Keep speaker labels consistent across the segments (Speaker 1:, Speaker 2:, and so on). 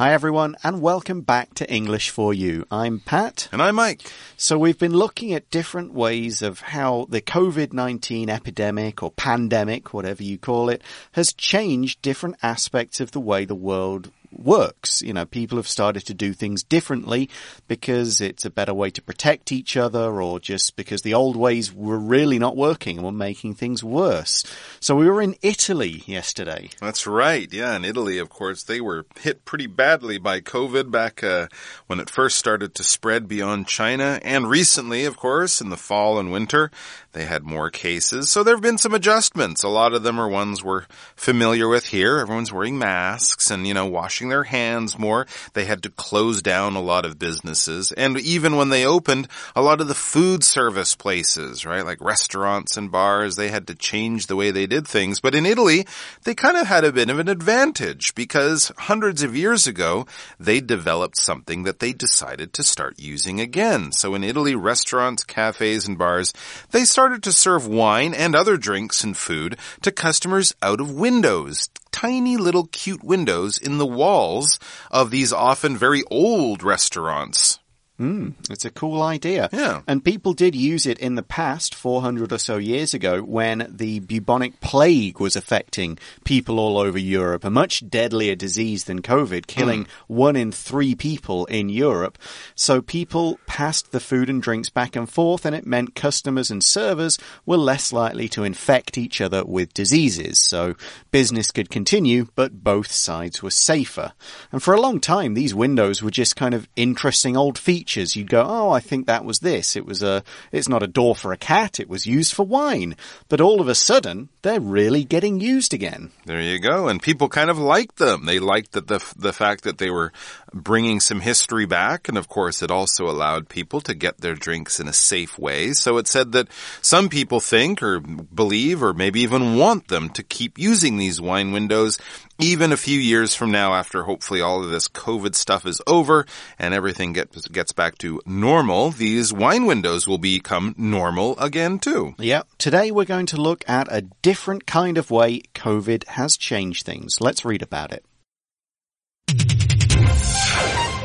Speaker 1: Hi, everyone, and welcome back to English for You. I'm Pat.
Speaker 2: And I'm Mike.
Speaker 1: So, we've been looking at different ways of how the COVID 19 epidemic or pandemic, whatever you call it, has changed different aspects of the way the world works. You know, people have started to do things differently because it's a better way to protect each other or just because the old ways were really not working and were making things worse. So we were in Italy yesterday.
Speaker 2: That's right. Yeah, in Italy, of course, they were hit pretty badly by COVID back uh, when it first started to spread beyond China. And recently, of course, in the fall and winter, they had more cases. So there have been some adjustments. A lot of them are ones we're familiar with here. Everyone's wearing masks and, you know, washing their hands more. They had to close down a lot of businesses. And even when they opened, a lot of the food service places, right? Like restaurants and bars, they had to change the way they did things. But in Italy, they kind of had a bit of an advantage because hundreds of years ago, they developed something that they decided to start using again. So in Italy, restaurants, cafes, and bars, they started started to serve wine and other drinks and food to customers out of windows, tiny little cute windows in the walls of these often very old restaurants.
Speaker 1: Mm, it's a cool idea.
Speaker 2: Yeah.
Speaker 1: And people did use it in the past, 400 or so years ago, when the bubonic plague was affecting people all over Europe, a much deadlier disease than COVID, killing mm. one in three people in Europe. So people passed the food and drinks back and forth, and it meant customers and servers were less likely to infect each other with diseases. So business could continue, but both sides were safer. And for a long time, these windows were just kind of interesting old features features, you'd go, oh, I think that was this. It was a, it's not a door for a cat. It was used for wine. But all of a sudden, they're really getting used again.
Speaker 2: There you go. And people kind of liked them. They liked that the, the fact that they were bringing some history back. And of course, it also allowed people to get their drinks in a safe way. So it said that some people think or believe or maybe even want them to keep using these wine windows even a few years from now after hopefully all of this COVID stuff is over and everything gets, gets back to normal, these wine windows will become normal again too.
Speaker 1: Yep. Today we're going to look at a different kind of way COVID has changed things. Let's read about it.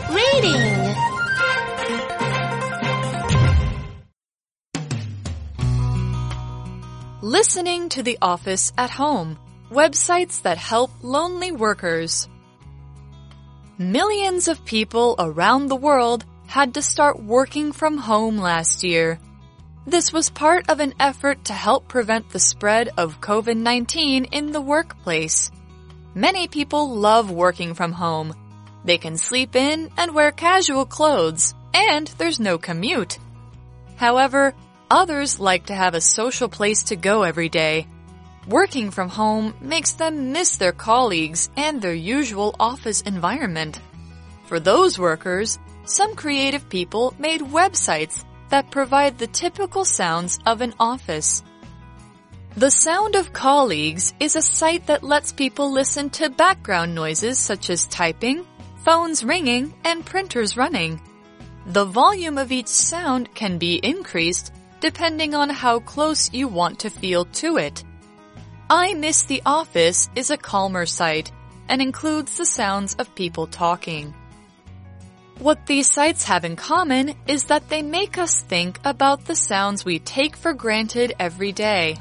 Speaker 3: Reading
Speaker 4: Listening to the office at home. Websites that help lonely workers. Millions of people around the world had to start working from home last year. This was part of an effort to help prevent the spread of COVID-19 in the workplace. Many people love working from home. They can sleep in and wear casual clothes, and there's no commute. However, others like to have a social place to go every day. Working from home makes them miss their colleagues and their usual office environment. For those workers, some creative people made websites that provide the typical sounds of an office. The Sound of Colleagues is a site that lets people listen to background noises such as typing, phones ringing, and printers running. The volume of each sound can be increased depending on how close you want to feel to it. I Miss the Office is a calmer site and includes the sounds of people talking. What these sites have in common is that they make us think about the sounds we take for granted every day.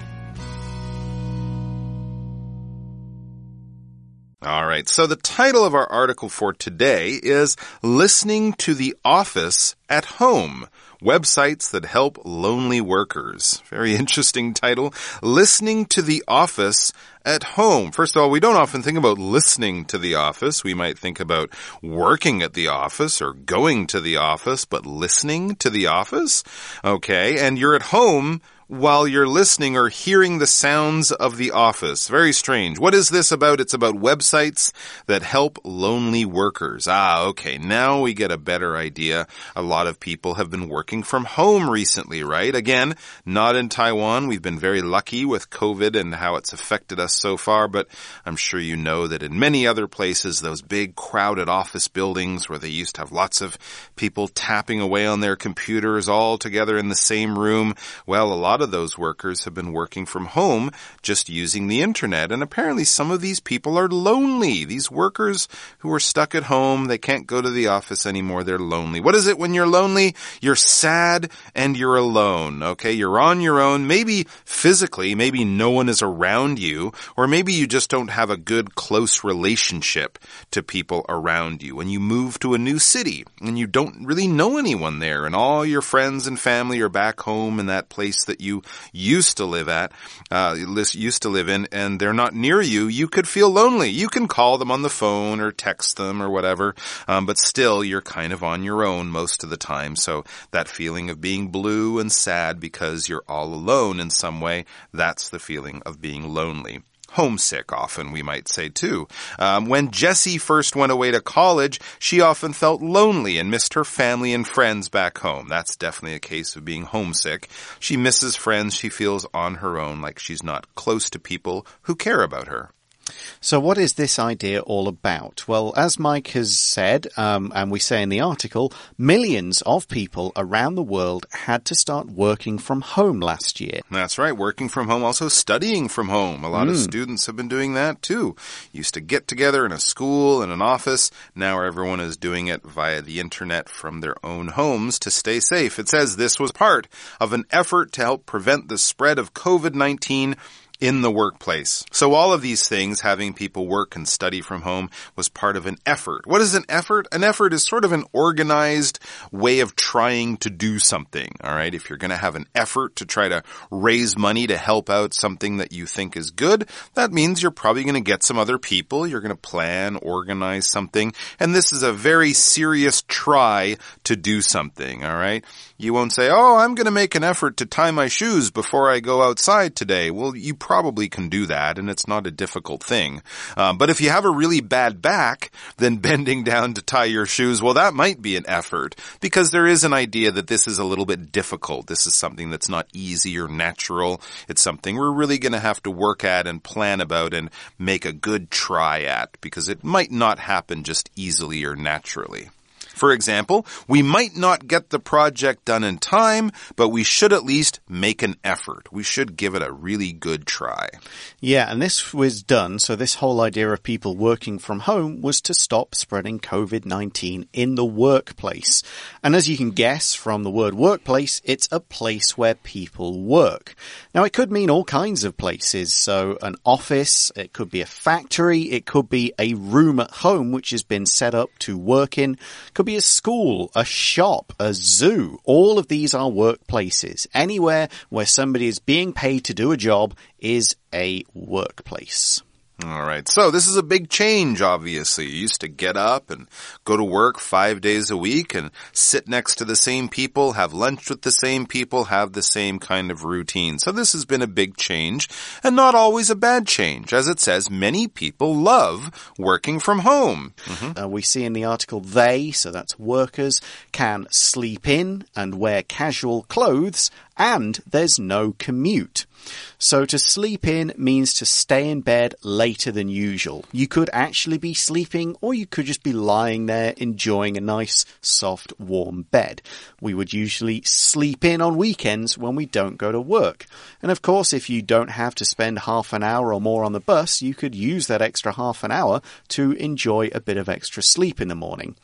Speaker 2: All right. So the title of our article for today is Listening to the Office at Home Websites that help lonely workers. Very interesting title. Listening to the office at home. First of all, we don't often think about listening to the office. We might think about working at the office or going to the office, but listening to the office? Okay. And you're at home while you're listening or hearing the sounds of the office. Very strange. What is this about? It's about websites that help lonely workers. Ah, okay. Now we get a better idea. A lot of people have been working from home recently, right? Again, not in Taiwan. We've been very lucky with COVID and how it's affected us so far, but I'm sure you know that in many other places, those big crowded office buildings where they used to have lots of people tapping away on their computers all together in the same room, well, a lot lot of those workers have been working from home just using the internet. And apparently some of these people are lonely. These workers who are stuck at home, they can't go to the office anymore. They're lonely. What is it when you're lonely? You're sad and you're alone. Okay. You're on your own. Maybe physically, maybe no one is around you, or maybe you just don't have a good close relationship to people around you. When you move to a new city and you don't really know anyone there and all your friends and family are back home in that place that you used to live at, uh, used to live in, and they're not near you, you could feel lonely. You can call them on the phone or text them or whatever, um, but still you're kind of on your own most of the time. So that feeling of being blue and sad because you're all alone in some way, that's the feeling of being lonely homesick often, we might say too. Um, when Jessie first went away to college, she often felt lonely and missed her family and friends back home. That's definitely a case of being homesick. She misses friends. She feels on her own, like she's not close to people who care about her.
Speaker 1: So, what is this idea all about? Well, as Mike has said, um, and we say in the article, millions of people around the world had to start working from home last year.
Speaker 2: That's right, working from home, also studying from home. A lot mm. of hmm. students have been doing that too. Used to get together in a school, in an office. Now everyone is doing it via the internet from their own homes to stay safe. It says this was part of an effort to help prevent the spread of COVID 19 in the workplace. So all of these things, having people work and study from home, was part of an effort. What is an effort? An effort is sort of an organized way of trying to do something. All right. If you're going to have an effort to try to raise money to help out something that you think is good, that means you're probably going to get some other people. You're going to plan, organize something. And this is a very serious try to do something. All right. You won't say, Oh, I'm going to make an effort to tie my shoes before I go outside today. Well, you probably can do that and it's not a difficult thing. Uh, but if you have a really bad back, then bending down to tie your shoes, well, that might be an effort because there is an idea that this is a little bit difficult. This is something that's not easy or natural. It's something we're really going to have to work at and plan about and make a good try at because it might not happen just easily or naturally. For example, we might not get the project done in time, but we should at least make an effort. We should give it a really good try.
Speaker 1: Yeah, and this was done. So this whole idea of people working from home was to stop spreading COVID-19 in the workplace. And as you can guess from the word workplace, it's a place where people work. Now it could mean all kinds of places. So an office, it could be a factory, it could be a room at home which has been set up to work in. Could could be a school, a shop, a zoo. All of these are workplaces. Anywhere where somebody is being paid to do a job is a workplace.
Speaker 2: All right. So this is a big change, obviously. You used to get up and go to work five days a week and sit next to the same people, have lunch with the same people, have the same kind of routine. So this has been a big change and not always a bad change. As it says, many people love working from home.
Speaker 1: Mm -hmm. uh, we see in the article they, so that's workers, can sleep in and wear casual clothes and there's no commute. So to sleep in means to stay in bed later than usual. You could actually be sleeping or you could just be lying there enjoying a nice, soft, warm bed. We would usually sleep in on weekends when we don't go to work. And of course, if you don't have to spend half an hour or more on the bus, you could use that extra half an hour to enjoy a bit of extra sleep in the morning.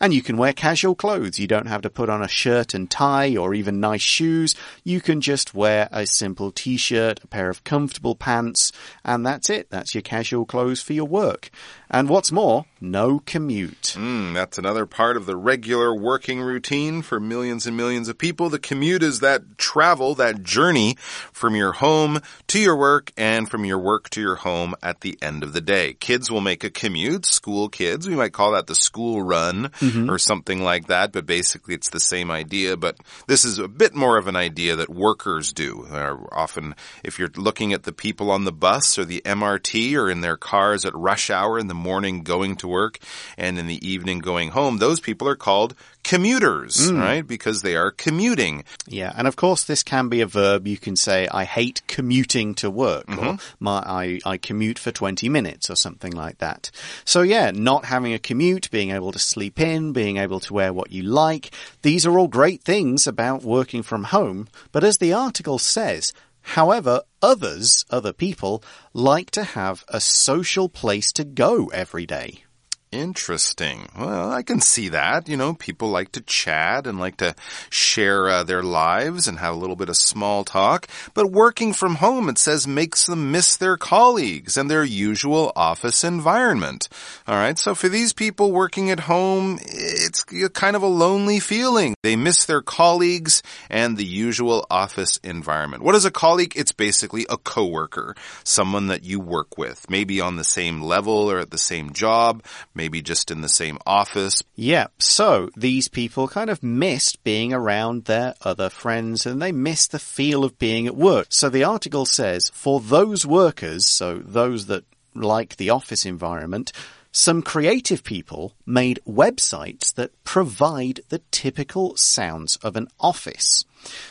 Speaker 1: And you can wear casual clothes. You don't have to put on a shirt and tie or even nice shoes. You can just wear a simple t-shirt, a pair of comfortable pants, and that's it. That's your casual clothes for your work. And what's more, no commute.
Speaker 2: Mm, that's another part of the regular working routine for millions and millions of people. The commute is that travel, that journey from your home to your work and from your work to your home at the end of the day. Kids will make a commute, school kids. We might call that the school run mm -hmm. or something like that, but basically it's the same idea. But this is a bit more of an idea that workers do. often, if you're looking at the people on the bus or the MRT or in their cars at rush hour in the morning going to work and in the evening going home, those people are called commuters, hmm. right? Because they are commuting.
Speaker 1: Yeah, and of course this can be a verb. You can say, I hate commuting to work, or mm-hmm. my, I, I commute for 20 minutes, or something like that. So yeah, not having a commute, being able to sleep in, being able to wear what you like, these are all great things about working from home, but as the article says, However, others, other people, like to have a social place to go every day.
Speaker 2: Interesting. Well, I can see that. You know, people like to chat and like to share uh, their lives and have a little bit of small talk. But working from home, it says, makes them miss their colleagues and their usual office environment. All right. So for these people working at home, it's kind of a lonely feeling. They miss their colleagues and the usual office environment. What is a colleague? It's basically a coworker, someone that you work with, maybe on the same level or at the same job maybe just in the same office.
Speaker 1: Yeah, so these people kind of missed being around their other friends and they missed the feel of being at work. So the article says, for those workers, so those that like the office environment, some creative people made websites that provide the typical sounds of an office.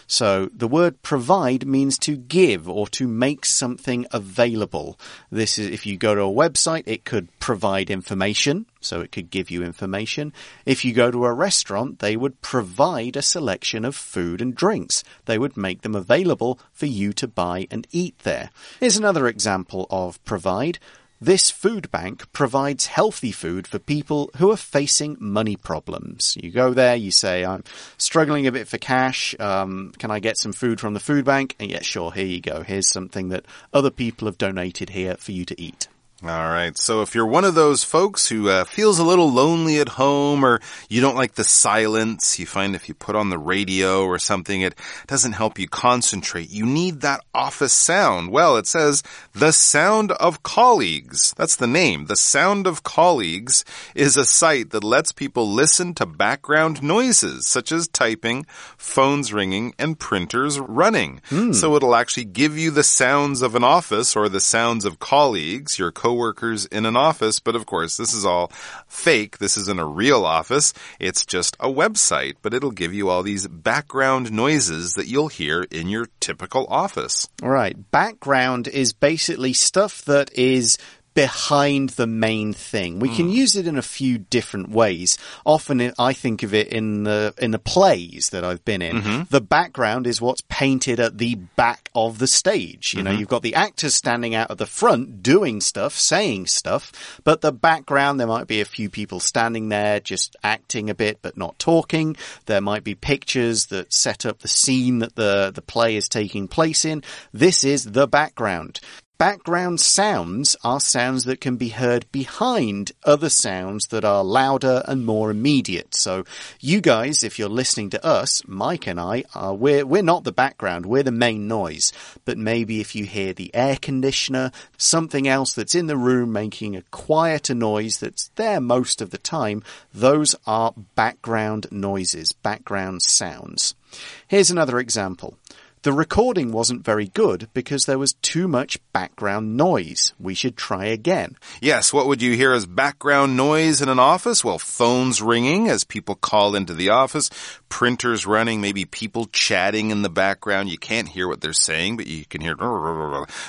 Speaker 1: So the word provide means to give or to make something available. This is, if you go to a website, it could provide information. So it could give you information. If you go to a restaurant, they would provide a selection of food and drinks. They would make them available for you to buy and eat there. Here's another example of provide. This food bank provides healthy food for people who are facing money problems. You go there, you say, I'm struggling a bit for cash. Um, can I get some food from the food bank? And yeah, sure, here you go. Here's something that other people have donated here for you to eat.
Speaker 2: All right. So if you're one of those folks who uh, feels a little lonely at home or you don't like the silence, you find if you put on the radio or something, it doesn't help you concentrate. You need that office sound. Well, it says the sound of colleagues. That's the name. The sound of colleagues is a site that lets people listen to background noises such as typing, phones ringing, and printers running. So it'll actually give you the sounds of an office or the sounds of colleagues, your coworkers in an office, but of course, this is all fake. This isn't a real office. It's just a website, but it'll give you all these background noises that you'll hear in your typical office.
Speaker 1: All right. Background is basically stuff that is behind the main thing. We can hmm. use it in a few different ways. Often it- I think of it in the in the plays that I've been in. Mm-hmm. The background is what's painted at the back of the stage. You know, mm-hmm. you've got the actors standing out at the front doing stuff, saying stuff, but the background there might be a few people standing there just acting a bit but not talking. There might be pictures that set up the scene that the the play is taking place in. This is the background. Background sounds are sounds that can be heard behind other sounds that are louder and more immediate. So you guys, if you're listening to us, Mike and I, are, we're, we're not the background, we're the main noise. But maybe if you hear the air conditioner, something else that's in the room making a quieter noise that's there most of the time, those are background noises, background sounds. Here's another example. The recording wasn't very good because there was too much background noise. We should try again.
Speaker 2: Yes, what would you hear as background noise in an office? Well, phones ringing as people call into the office, printers running, maybe people chatting in the background. You can't hear what they're saying, but you can hear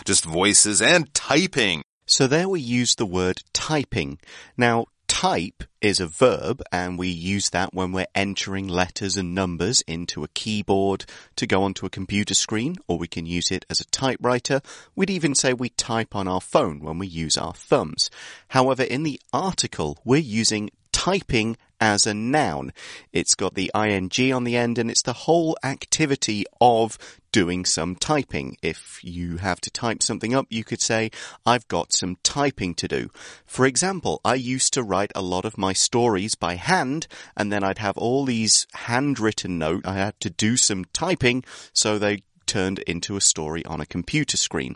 Speaker 2: just voices and typing.
Speaker 1: So there we use the word typing. Now, type is a verb and we use that when we're entering letters and numbers into a keyboard to go onto a computer screen or we can use it as a typewriter. We'd even say we type on our phone when we use our thumbs. However, in the article, we're using typing as a noun. It's got the ing on the end and it's the whole activity of doing some typing. If you have to type something up, you could say, I've got some typing to do. For example, I used to write a lot of my stories by hand and then I'd have all these handwritten notes. I had to do some typing so they turned into a story on a computer screen.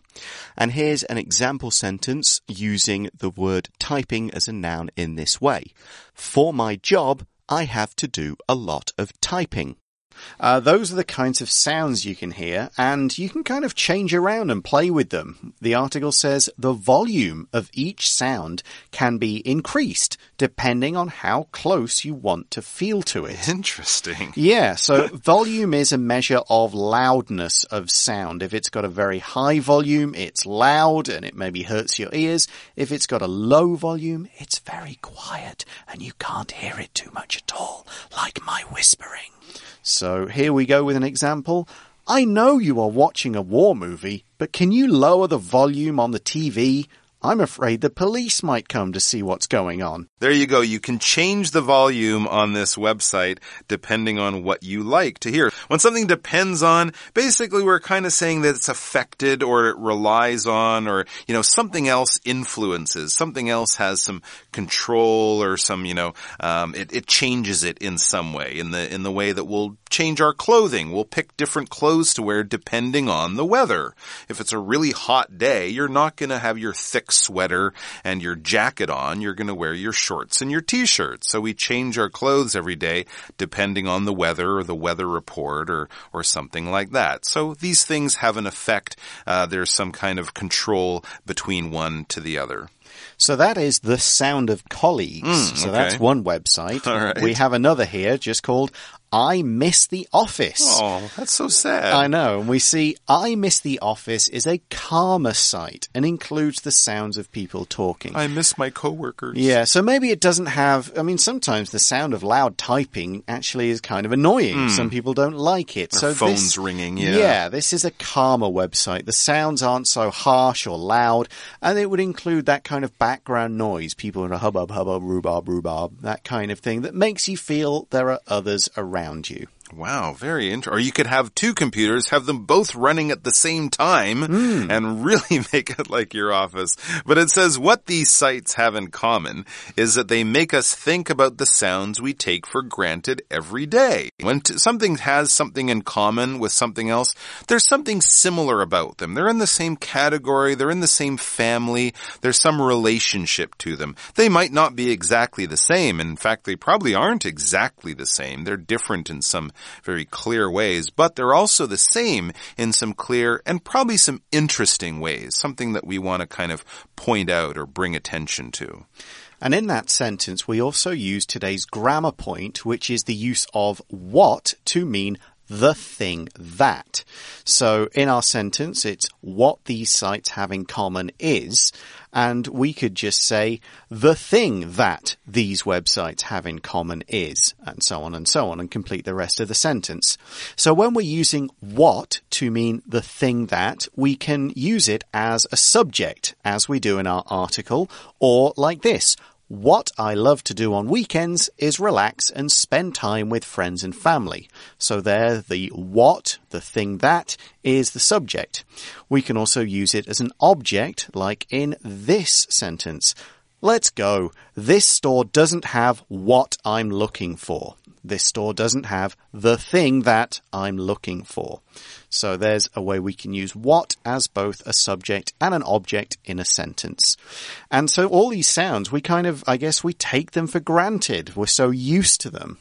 Speaker 1: And here's an example sentence using the word typing as a noun in this way. For my job, I have to do a lot of typing. Uh, those are the kinds of sounds you can hear, and you can kind of change around and play with them. The article says the volume of each sound can be increased depending on how close you want to feel to it.
Speaker 2: Interesting.
Speaker 1: Yeah, so volume is a measure of loudness of sound. If it's got a very high volume, it's loud and it maybe hurts your ears. If it's got a low volume, it's very quiet and you can't hear it too much at all, like my whispering. So here we go with an example. I know you are watching a war movie, but can you lower the volume on the TV? I'm afraid the police might come to see what's going on.
Speaker 2: There you go. You can change the volume on this website depending on what you like to hear. When something depends on, basically we're kind of saying that it's affected or it relies on or, you know, something else influences, something else has some control or some, you know, um, it, it changes it in some way, in the, in the way that we'll change our clothing. We'll pick different clothes to wear depending on the weather. If it's a really hot day, you're not going to have your thick sweater and your jacket on. You're going to wear your shorts and your t-shirt. So we change our clothes every day depending on the weather or the weather report or, or something like that. So these things have an effect. Uh, there's some kind of control between one to the other.
Speaker 1: So that is the sound of colleagues. so
Speaker 2: okay.
Speaker 1: that's one website.
Speaker 2: Right.
Speaker 1: We have another here just called I Miss the Office.
Speaker 2: Oh, that's so sad.
Speaker 1: I know. And we see I Miss the Office is a calmer site and includes the sounds of people talking.
Speaker 2: I miss my coworkers.
Speaker 1: yeah, so maybe it doesn't have. I mean, sometimes the sound of loud typing actually is kind of annoying. Some people don't like it. so
Speaker 2: Hmm. phones
Speaker 1: this,
Speaker 2: ringing, yeah.
Speaker 1: Yeah, this is a calmer website. The sounds aren't so harsh or loud, and it would include that kind of background noise, people in a hubbub, hubbub, rhubarb, rhubarb, that kind of thing that makes you feel there are others around you.
Speaker 2: Wow, very interesting. Or you could have two computers, have them both running at the same time, hmm. and really make it like your office. But it says what these sites have in common is that they make us think about the sounds we take for granted every day. When t- something has something in common with something else, there's something similar about them. They're in the same category, they're in the same family, there's some relationship to them. They might not be exactly the same. In fact, they probably aren't exactly the same. They're different in some very clear ways, but they're also the same in some clear and probably some interesting ways, something that we want to kind of point out or bring attention to.
Speaker 1: And in that sentence, we also use today's grammar point, which is the use of what to mean the thing that. So in our sentence, it's what these sites have in common is, and we could just say the thing that these websites have in common is, and so on and so on, and complete the rest of the sentence. So when we're using what to mean the thing that, we can use it as a subject, as we do in our article, or like this. What I love to do on weekends is relax and spend time with friends and family. So there, the what, the thing that, is the subject. We can also use it as an object, like in this sentence. Let's go. This store doesn't have what I'm looking for. This store doesn't have the thing that I'm looking for. So there's a way we can use what as both a subject and an object in a sentence. And so all these sounds, we kind of, I guess we take them for granted. We're so used to them.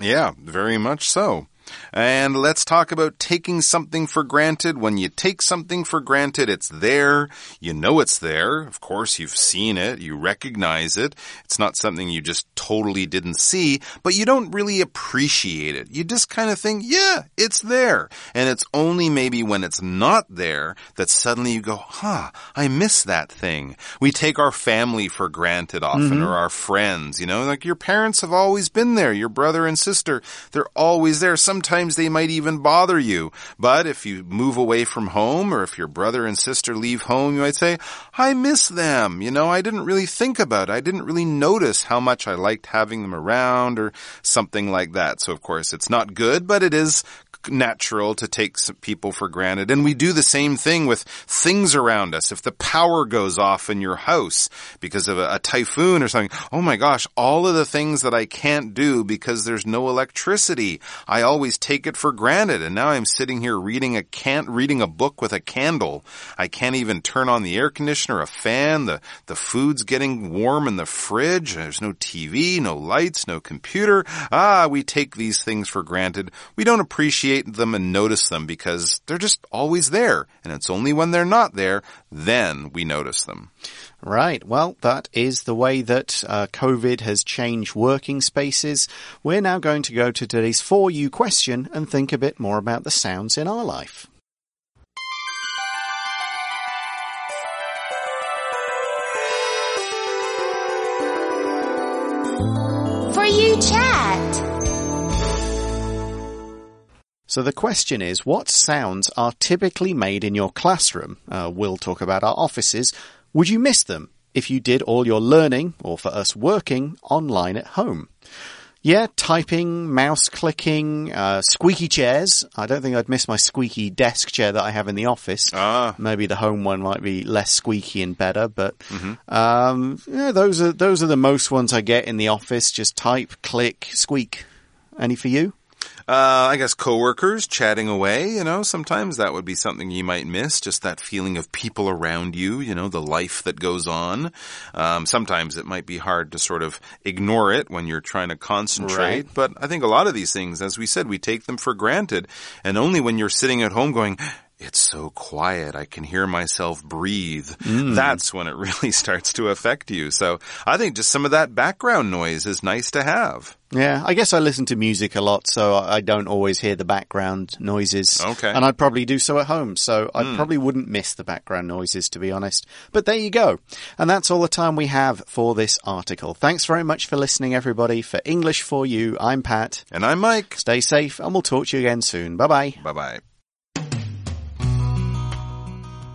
Speaker 2: Yeah, very much so. And let's talk about taking something for granted. When you take something for granted, it's there. You know it's there. Of course, you've seen it. You recognize it. It's not something you just totally didn't see, but you don't really appreciate it. You just kind of think, yeah, it's there. And it's only maybe when it's not there that suddenly you go, huh, I miss that thing. We take our family for granted often mm-hmm. or our friends, you know, like your parents have always been there. Your brother and sister, they're always there. Sometimes they might even bother you. But if you move away from home or if your brother and sister leave home, you might say, I miss them. You know, I didn't really think about it. I didn't really notice how much I liked having them around or something like that. So of course it's not good, but it is natural to take some people for granted. And we do the same thing with things around us. If the power goes off in your house because of a, a typhoon or something, oh my gosh, all of the things that I can't do because there's no electricity. I always take it for granted. And now I'm sitting here reading a can't reading a book with a candle. I can't even turn on the air conditioner, a fan, the, the food's getting warm in the fridge. There's no TV, no lights, no computer. Ah, we take these things for granted. We don't appreciate them and notice them because they're just always there. And it's only when they're not there, then we notice them.
Speaker 1: Right. Well, that is the way that uh, COVID has changed working spaces. We're now going to go to today's For You question and think a bit more about the sounds in our life. So the question is, what sounds are typically made in your classroom? Uh, we'll talk about our offices. Would you miss them if you did all your learning, or for us working, online at home? Yeah, typing, mouse clicking, uh, squeaky chairs. I don't think I'd miss my squeaky desk chair that I have in the office.
Speaker 2: Ah.
Speaker 1: Maybe the home one might be less squeaky and better, but um, yeah, those are those are the most ones I get in the office. Just type, click, squeak. Any for you?
Speaker 2: Uh, I guess coworkers chatting away, you know, sometimes that would be something you might miss, just that feeling of people around you, you know, the life that goes on. Um, sometimes it might be hard to sort of ignore it when you're trying to concentrate,
Speaker 1: Right.
Speaker 2: but I think a lot of these things, as we said, we take them for granted. And only when you're sitting at home going, it's so quiet. I can hear myself breathe. Mm. That's when it really starts to affect you. So I think just some of that background noise is nice to have.
Speaker 1: Yeah, I guess I listen to music a lot, so I I don't always hear the background noises.
Speaker 2: Okay.
Speaker 1: And I'd probably do so at home, so I hmm. probably wouldn't miss the background noises, to be honest. But there you go. And that's all the time we have for this article. Thanks very much for listening, everybody. For English for You, I'm Pat.
Speaker 2: And I'm Mike.
Speaker 1: Stay safe, and we'll talk to you again soon. Bye bye.
Speaker 2: Bye bye.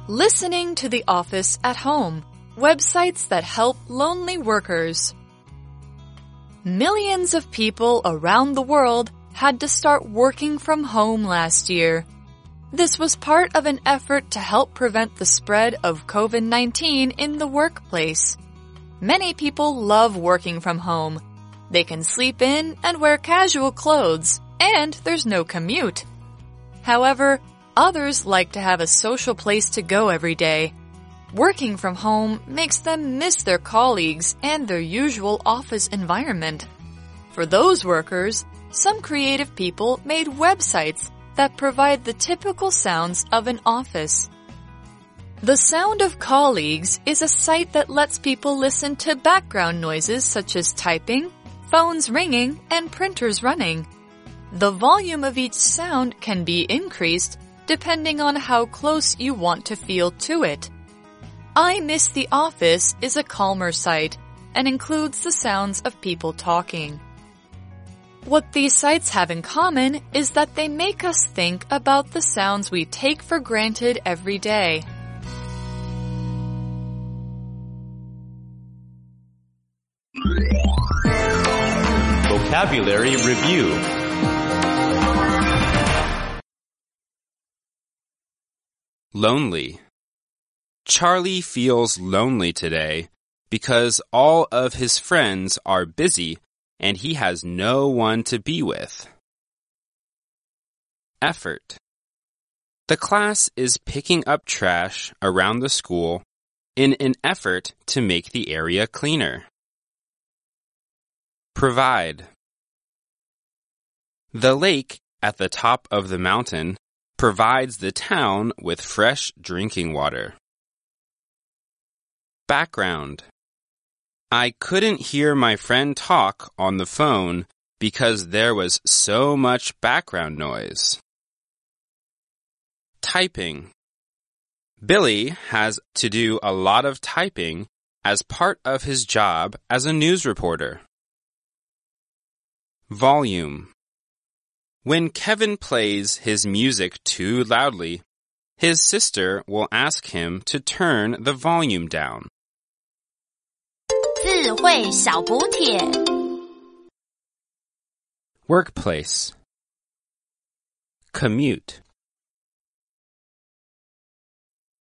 Speaker 4: Listening to The Office at Home. Websites that help lonely workers. Millions of people around the world had to start working from home last year. This was part of an effort to help prevent the spread of COVID-19 in the workplace. Many people love working from home. They can sleep in and wear casual clothes, and there's no commute. However, others like to have a social place to go every day. Working from home makes them miss their colleagues and their usual office environment. For those workers, some creative people made websites that provide the typical sounds of an office. The Sound of Colleagues is a site that lets people listen to background noises such as typing, phones ringing, and printers running. The volume of each sound can be increased depending on how close you want to feel to it. I Miss the Office is a calmer site and includes the sounds of people talking. What these sites have in common is that they make us think about the sounds we take for granted every day.
Speaker 5: Vocabulary Review Lonely. Charlie feels lonely today because all of his friends are busy and he has no one to be with. Effort. The class is picking up trash around the school in an effort to make the area cleaner. Provide. The lake at the top of the mountain provides the town with fresh drinking water. Background. I couldn't hear my friend talk on the phone because there was so much background noise. Typing. Billy has to do a lot of typing as part of his job as a news reporter. Volume. When Kevin plays his music too loudly, his sister will ask him to turn the volume down.
Speaker 3: 智慧小补帖。
Speaker 5: Workplace. commute.